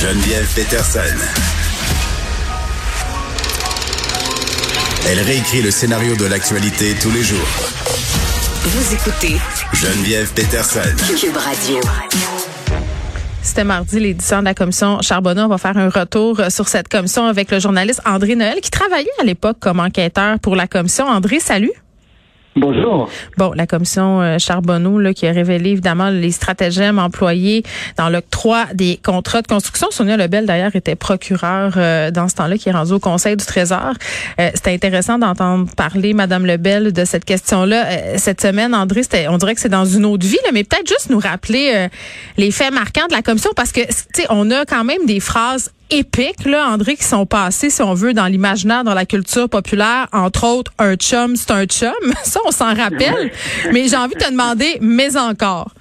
Geneviève Peterson. Elle réécrit le scénario de l'actualité tous les jours. Vous écoutez Geneviève Peterson. Cube Radio. C'était mardi, l'édition de la commission Charbonneau. On va faire un retour sur cette commission avec le journaliste André Noël, qui travaillait à l'époque comme enquêteur pour la commission. André, salut. Bonjour. Bon, la commission euh, Charbonneau là, qui a révélé évidemment les stratagèmes employés dans l'octroi des contrats de construction. Sonia Lebel, d'ailleurs, était procureur euh, dans ce temps-là, qui est rendu au Conseil du Trésor. Euh, c'était intéressant d'entendre parler, Madame Lebel, de cette question-là. cette semaine, André, on dirait que c'est dans une autre vie, là, mais peut-être juste nous rappeler les faits marquants de la commission, parce que, tu sais, on a quand même des phrases épiques, là, André, qui sont passés, si on veut, dans l'imaginaire, dans la culture populaire. Entre autres, un chum, c'est un chum. Ça, on s'en rappelle. mais j'ai envie de te demander, mais encore.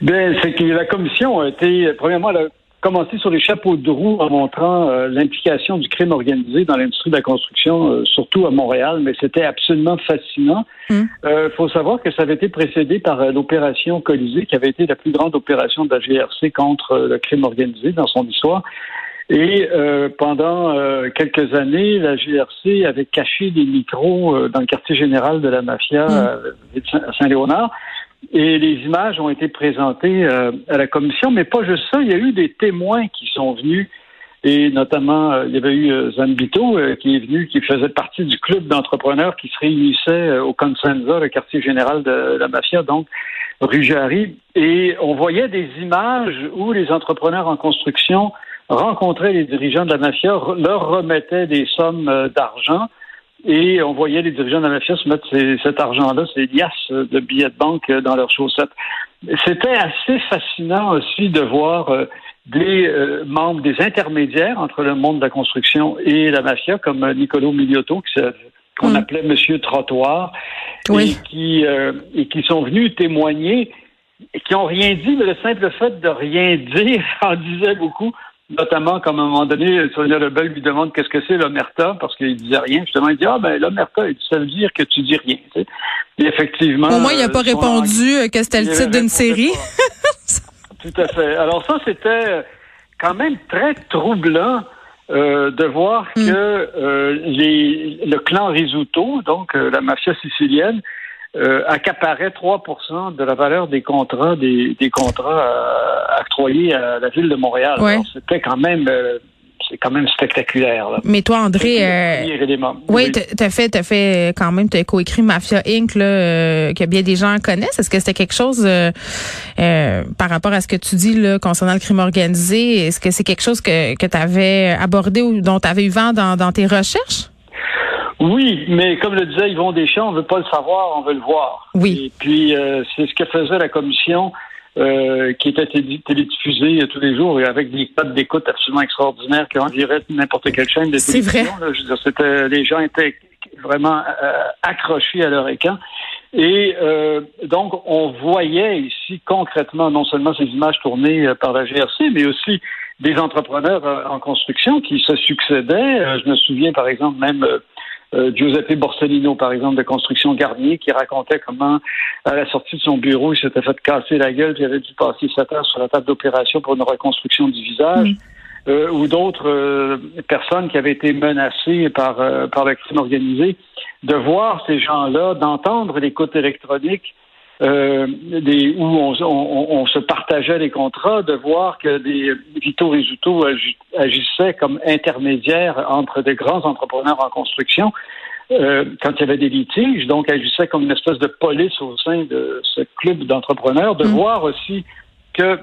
Ben, c'est que la commission a été, premièrement, elle a commencé sur les chapeaux de roue en montrant euh, l'implication du crime organisé dans l'industrie de la construction, euh, surtout à Montréal, mais c'était absolument fascinant. Il hum. euh, faut savoir que ça avait été précédé par l'opération Colisée, qui avait été la plus grande opération de la GRC contre le crime organisé dans son histoire. Et pendant quelques années, la GRC avait caché des micros dans le quartier général de la mafia à Saint-Léonard. Et les images ont été présentées euh, à la commission, mais pas juste ça. Il y a eu des témoins qui sont venus, et notamment, euh, il y avait eu euh, Zambito qui est venu, qui faisait partie du club d'entrepreneurs qui se réunissait au Consenza, le quartier général de la mafia, donc rue. Et on voyait des images où les entrepreneurs en construction rencontraient les dirigeants de la mafia, leur remettaient des sommes d'argent et on voyait les dirigeants de la mafia se mettre cet argent-là, ces liasses de billets de banque euh, dans leurs chaussettes. C'était assez fascinant aussi de voir euh, des euh, membres, des intermédiaires entre le monde de la construction et la mafia, comme Nicolo Miliotto, qu'on mm. appelait Monsieur Trottoir, et, qui, et qui sont venus témoigner, et qui n'ont rien dit, mais le simple fait de rien dire en disait beaucoup notamment comme à un moment donné, Sonia Lebel lui demande qu'est-ce que c'est l'omerta, parce qu'il disait rien. Justement, il dit Ah ben l'omerta, ça veut dire que tu dis rien. Et effectivement. Au moins, il n'a pas répondu euh, que c'était le titre d'une série. Tout à fait. Alors ça, c'était quand même très troublant. Euh, de voir mm. que euh, les, le clan Risuto, donc la mafia sicilienne, euh, accaparait 3% de la valeur des contrats des, des contrats euh, octroyés à la ville de Montréal. C'était quand même euh, c'est quand même spectaculaire. Mais toi, André, euh, oui, t'as fait, as fait quand même, t'as coécrit Mafia Inc. Là, que bien des gens connaissent. Est-ce que c'était quelque chose par rapport à ce que tu dis là concernant le crime organisé? Est-ce que c'est quelque chose que que t'avais abordé ou dont t'avais eu vent dans, dans tes recherches? Oui, mais comme le disait Yvon Deschamps, on veut pas le savoir, on veut le voir. Oui. Et puis, euh, c'est ce que faisait la commission euh, qui était télédiffusée tous les jours et avec des codes d'écoute absolument extraordinaires qui enviraient n'importe quelle chaîne de télévision. C'est vrai. je veux dire, c'était, les gens étaient vraiment euh, accrochés à leur écran. Et donc, on voyait ici concrètement non seulement ces images tournées par la GRC, mais aussi des entrepreneurs en construction qui se succédaient. je me souviens, par exemple, même euh, Giuseppe Borsellino, par exemple, de Construction Garnier, qui racontait comment, à la sortie de son bureau, il s'était fait casser la gueule, il avait dû passer sept heures sur la table d'opération pour une reconstruction du visage. Euh, ou d'autres euh, personnes qui avaient été menacées par, par le crime organisé, de voir ces gens-là, d'entendre l'écoute électronique euh, des, où on, on, on, se partageait les contrats, de voir que des Vito Rizzuto agissaient comme intermédiaires entre des grands entrepreneurs en construction euh, quand il y avait des litiges, donc agissaient comme une espèce de police au sein de ce club d'entrepreneurs, de mm. voir aussi que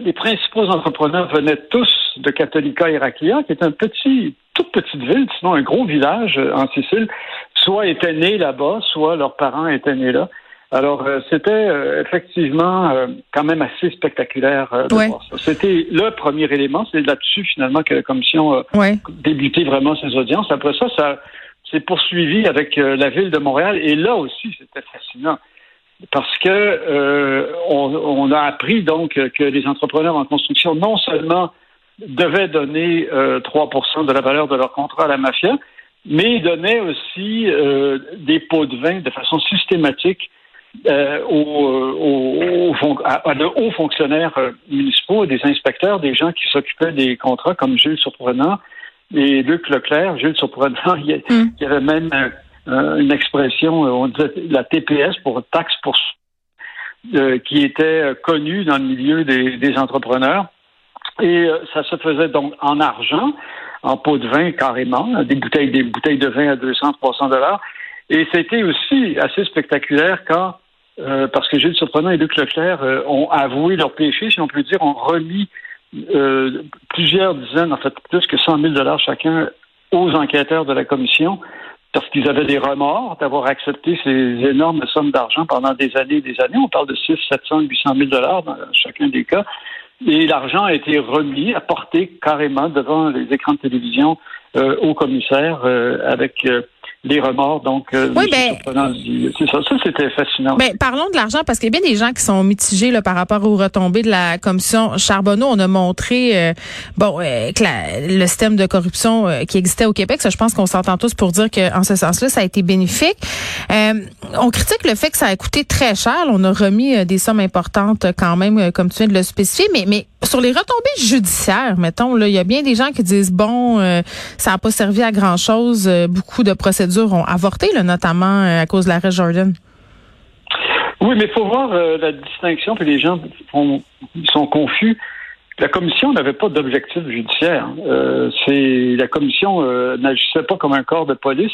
les principaux entrepreneurs venaient tous de Catholica Héraclea, qui est un petit, toute petite ville, sinon un gros village en Sicile, soit étaient nés là-bas, soit leurs parents étaient nés là. Alors, euh, c'était euh, effectivement euh, quand même assez spectaculaire de Ouais. voir ça. C'était le premier élément. C'est là-dessus, finalement, que la commission a Ouais. débuté vraiment ses audiences. Après ça, ça s'est poursuivi avec euh, la ville de Montréal. Et là aussi, c'était fascinant. Parce que euh, on, on a appris donc que les entrepreneurs en construction non seulement devaient donner euh, 3% de la valeur de leur contrat à la mafia, mais ils donnaient aussi euh, des pots de vin de façon systématique euh, aux, aux- aux fon- à, de hauts fonctionnaires euh, municipaux, des inspecteurs, des gens qui s'occupaient des contrats comme Jules Surprenant et Luc Leclerc. Jules Surprenant, il y, a- Mm. il y avait même euh, une expression, euh, on disait la TPS pour taxe pour euh, qui était euh, connue dans le milieu des, des entrepreneurs. Et euh, ça se faisait donc en argent, en pot de vin carrément, des bouteilles, des bouteilles de vin à 200, 300 dollars. Et c'était aussi assez spectaculaire quand, euh, parce que Gilles Surprenant et Luc Leclerc euh, ont avoué leur péché, si on peut dire, ont remis euh, plusieurs dizaines, en fait plus que 100 000 dollars chacun aux enquêteurs de la commission parce qu'ils avaient des remords d'avoir accepté ces énormes sommes d'argent pendant des années et des années. On parle de 6, 700, 800 000 dollars dans chacun des cas. Et l'argent a été remis, apporté carrément devant les écrans de télévision euh, au commissaire euh, avec euh, les remords. Donc, euh, Oui, ben- c'est ça. Ça, c'était fascinant. Ben, parlons de l'argent parce qu'il y a bien des gens qui sont mitigés là, par rapport aux retombées de la commission Charbonneau. On a montré euh, bon euh, que la- le système de corruption euh, qui existait au Québec. Ça, je pense qu'on s'entend tous pour dire qu'en ce sens-là, ça a été bénéfique. Euh, on critique le fait que ça a coûté très cher. On a remis des sommes importantes quand même, comme tu viens de le spécifier. Mais, mais sur les retombées judiciaires, mettons, là, il y a bien des gens qui disent bon, euh, ça n'a pas servi à grand chose. beaucoup de procédures ont avorté, là, notamment euh, à cause de l'arrêt Jordan. Oui, mais il faut voir euh, la distinction, puis les gens font- sont confus. La commission n'avait pas d'objectif judiciaire. Euh, c'est la commission euh, n'agissait pas comme un corps de police,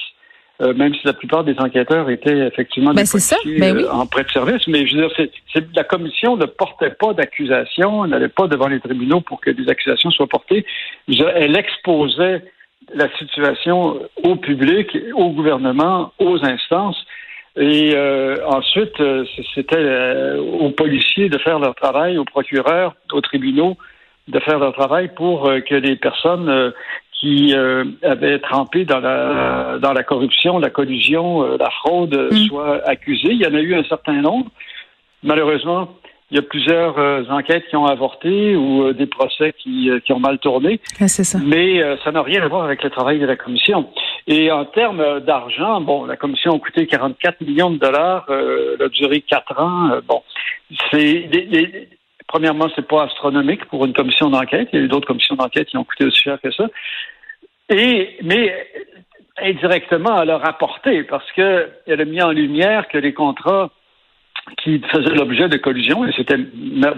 même si la plupart des enquêteurs étaient effectivement Ben, des policiers, Ben oui. euh, en prêt de service. Mais je veux dire, c'est- la commission ne portait pas d'accusation, n'allait pas devant les tribunaux pour que des accusations soient portées. Je- elle exposait la situation au public, au gouvernement, aux instances. Et euh, ensuite, euh, c'était euh, aux policiers de faire leur travail, aux procureurs, aux tribunaux de faire leur travail pour euh, que les personnes qui avaient trempé dans la dans la corruption, la collusion, la fraude Mm. soient accusées. Il y en a eu un certain nombre. Malheureusement, il y a plusieurs euh, enquêtes qui ont avorté ou euh, des procès qui, euh, qui ont mal tourné. C'est ça. Mais euh, ça n'a rien à voir avec le travail de la commission. Et en termes d'argent, bon, la commission a coûté 44 millions de dollars, euh, elle a duré quatre ans. bon, c'est premièrement, c'est pas astronomique pour une commission d'enquête. Il y a eu d'autres commissions d'enquête qui ont coûté aussi cher que ça. Et mais indirectement, elle a rapporté parce que elle a mis en lumière que les contrats qui faisaient l'objet de collusion, et c'était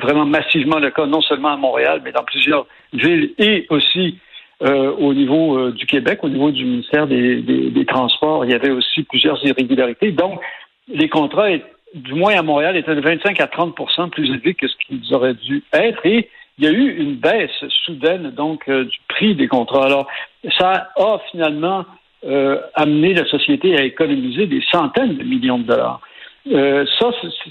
vraiment massivement le cas, non seulement à Montréal, mais dans plusieurs villes et aussi euh, au niveau euh, du Québec, au niveau du ministère des, des- des Transports, il y avait aussi plusieurs irrégularités. Donc, les contrats, du moins à Montréal, étaient de 25 à 30% plus élevés que ce qu'ils auraient dû être. Et il y a eu une baisse soudaine donc euh, du prix des contrats. Alors, ça a finalement euh, amené la société à économiser des centaines de millions de dollars. Euh, ça,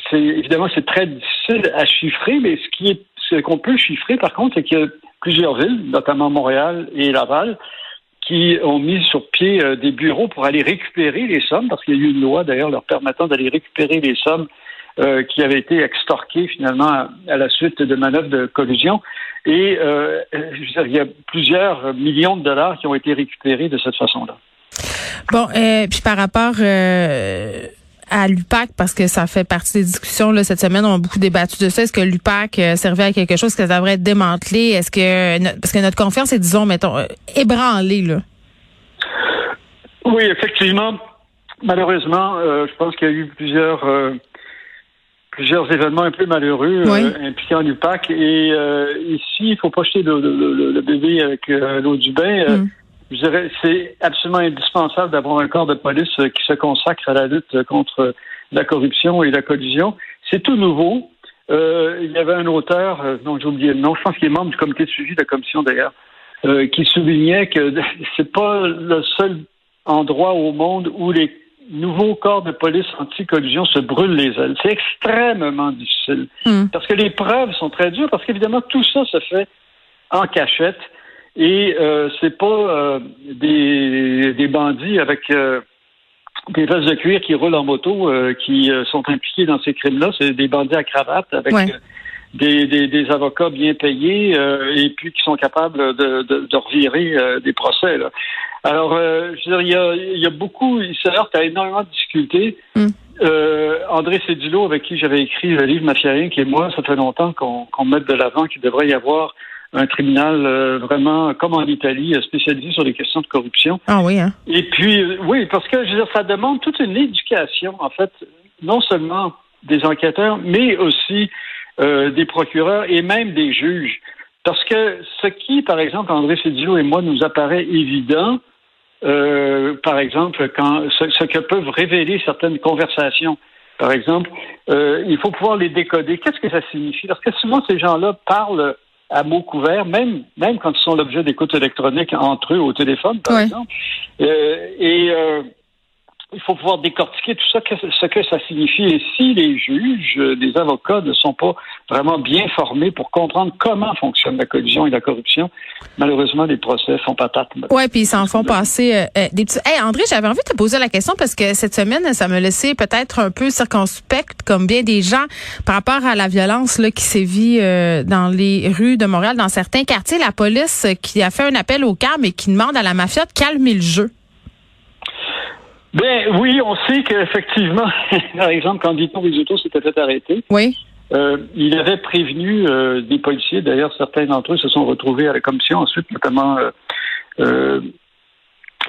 c'est- évidemment c'est très difficile à chiffrer, mais ce qui est ce qu'on peut chiffrer par contre, c'est qu'il y a plusieurs villes, notamment Montréal et Laval, qui ont mis sur pied euh, des bureaux pour aller récupérer les sommes, parce qu'il y a eu une loi d'ailleurs leur permettant d'aller récupérer les sommes euh, qui avaient été extorquées finalement à, la suite de manœuvres de collusion. Et je veux dire, il y a plusieurs millions de dollars qui ont été récupérés de cette façon-là. Bon, puis par rapport à l'UPAC, parce que ça fait partie des discussions là, cette semaine, on a beaucoup débattu de ça. Est-ce que l'UPAC euh, servait à quelque chose, que ça devrait être démantelé? Est-ce que no- parce que notre confiance est, disons, mettons, euh, ébranlée, là. Oui, effectivement. Malheureusement, euh, je pense qu'il y a eu plusieurs euh, plusieurs événements un peu malheureux euh, Oui. impliquant l'UPAC. Et euh, ici, il faut pas jeter le, le- le- le bébé avec euh, l'eau du bain. Euh, Mm. Je dirais, c'est absolument indispensable d'avoir un corps de police euh, qui se consacre à la lutte contre la corruption et la collusion. C'est tout nouveau. Euh, il y avait un auteur, euh, dont j'ai oublié le nom, je pense qu'il est membre du comité de suivi de la commission d'ailleurs, euh, qui soulignait que c'est pas le seul endroit au monde où les nouveau corps de police anti-collusion se brûle les ailes. C'est extrêmement difficile. Hmm. Parce que les preuves sont très dures, parce qu'évidemment, tout ça se fait en cachette. Et euh, c'est pas euh, des, des bandits avec euh, des vestes de cuir qui roulent en moto euh, qui euh, sont impliqués dans ces crimes-là. C'est des bandits à cravate avec Ouais. des, des, des avocats bien payés euh, et puis qui sont capables de, de, de revirer euh, des procès. Là. Alors, euh, je veux dire, il y a, il y a beaucoup, il se heurte à énormément de difficultés. Mm. Euh, André Cédulot, avec qui j'avais écrit le livre Mafia Inc. et moi, ça fait longtemps qu'on qu'on mette de l'avant qu'il devrait y avoir un tribunal euh, vraiment comme en Italie, euh, spécialisé sur les questions de corruption. Ah oui, hein? Et puis, euh, oui, parce que je veux dire, ça demande toute une éducation, en fait, non seulement des enquêteurs, mais aussi euh, des procureurs et même des juges. Parce que ce qui, par exemple, André Cédillo et moi, nous apparaît évident, par exemple, quand ce, ce que peuvent révéler certaines conversations, par exemple, euh, il faut pouvoir les décoder. Qu'est-ce que ça signifie? Parce que souvent, ces gens-là parlent à mots couverts, même, même quand ils sont l'objet d'écoute électronique entre eux au téléphone, par exemple. Euh, et euh, il faut pouvoir décortiquer tout ça, ce que ça signifie. Et si les juges, les avocats ne sont pas vraiment bien formés pour comprendre comment fonctionne la collusion et la corruption, malheureusement, les procès font patate. Ouais, puis ils s'en font passer euh, euh, des petits. Hey, André, j'avais envie de te poser la question parce que cette semaine, ça me laissait peut-être un peu circonspecte, comme bien des gens, par rapport à la violence là qui sévit euh, dans les rues de Montréal, dans certains quartiers. La police qui a fait un appel au calme et qui demande à la mafia de calmer le jeu. Ben oui, on sait qu'effectivement, par exemple, quand Vito Rizzuto s'était fait arrêter, Oui. euh, il avait prévenu euh, des policiers. D'ailleurs, certains d'entre eux se sont retrouvés à la commission ensuite, notamment. Euh, euh,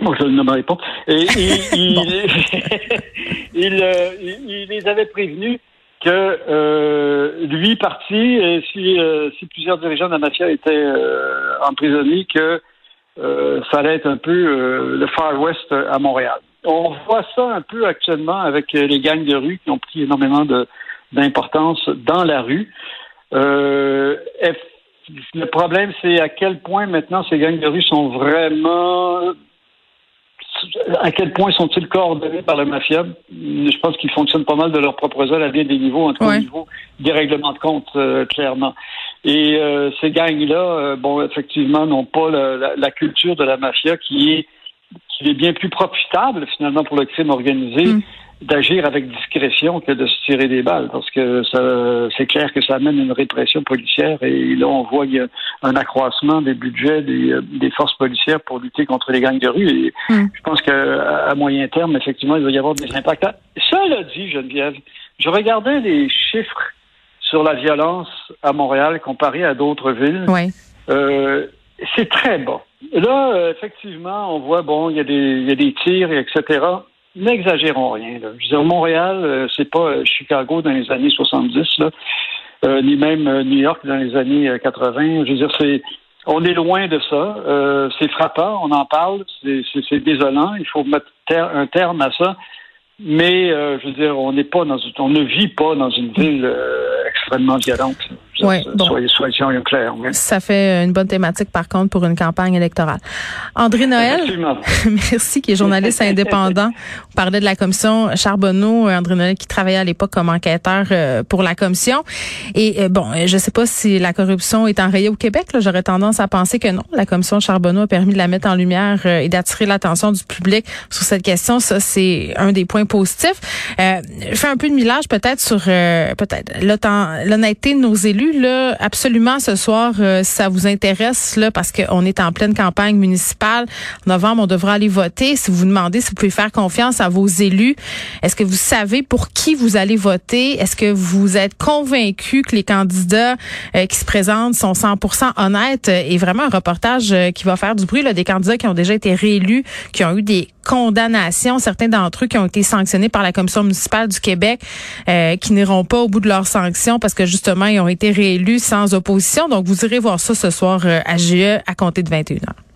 Bon, je ne le nommerai pas. Et il, il, il, euh, il- il les avait prévenus que euh, lui parti, et si, euh, si plusieurs dirigeants de la mafia étaient euh, emprisonnés, que euh, ça allait être un peu euh, le Far West à Montréal. On voit ça un peu actuellement avec euh, les gangs de rue qui ont pris énormément d'importance dans la rue. Euh, le problème, c'est à quel point maintenant ces gangs de rue sont vraiment à quel point sont-ils coordonnés par la mafia? Je pense qu'ils fonctionnent pas mal de leur propre ailes à bien des niveaux, en tout cas Ouais. au niveau des règlements de compte, euh, clairement. Et euh, ces gangs-là, euh, bon, effectivement, n'ont pas la, la- la culture de la mafia qui est qui est bien plus profitable finalement pour le crime organisé Mm. d'agir avec discrétion que de se tirer des balles, parce que c'est clair que ça amène une répression policière et là on voit il y a un accroissement des budgets des, euh, des forces policières pour lutter contre les gangs de rue. Et Mm. je pense qu'à moyen terme, effectivement, il va y avoir des impacts. Cela dit, Geneviève, je regardais les chiffres sur la violence à Montréal comparé à d'autres villes. Oui. Euh, c'est très bas. Là, euh, effectivement, on voit, bon, il y, a des, y a des tirs, et etc. N'exagérons rien. Je veux dire, Montréal, euh, c'est pas euh, Chicago dans les années 70, là, ni même New York dans les années euh, 80. Je veux dire, c'est, on est loin de ça. C'est frappant, on en parle, c'est, désolant. Il faut mettre un terme à ça. Mais, je veux dire, on n'est pas dans, on ne vit pas dans une ville extrêmement violente. Ouais, bon. soyez, soyons clairs. oui. Ça fait une bonne thématique, par contre, pour une campagne électorale. André Noël, merci, qui est journaliste indépendant. On parlait de la commission Charbonneau, euh, André Noël, qui travaillait à l'époque comme enquêteur euh, pour la commission. Et euh, bon, euh, je sais pas si la corruption est enrayée au Québec. là. J'aurais tendance à penser que non. La commission Charbonneau a permis de la mettre en lumière euh, et d'attirer l'attention du public sur cette question. Ça, c'est un des points positifs. Euh, je fais un peu de millage peut-être sur euh, peut-être l'honnêteté de nos élus. Absolument ce soir, euh, ça vous intéresse, là, parce qu'on est en pleine campagne municipale. En novembre, on devra aller voter. Si vous vous demandez si vous pouvez faire confiance à vos élus, est-ce que vous savez pour qui vous allez voter? Est-ce que vous êtes convaincu que les candidats euh, qui se présentent sont 100% honnêtes? Et vraiment un reportage euh, qui va faire du bruit, là, des candidats qui ont déjà été réélus, qui ont eu des condamnations, certains d'entre eux qui ont été sanctionnés par la commission municipale du Québec, euh, qui n'iront pas au bout de leurs sanctions parce que justement, ils ont été réélus sans opposition. Donc, vous irez voir ça ce soir euh, à GE à compter de 21h.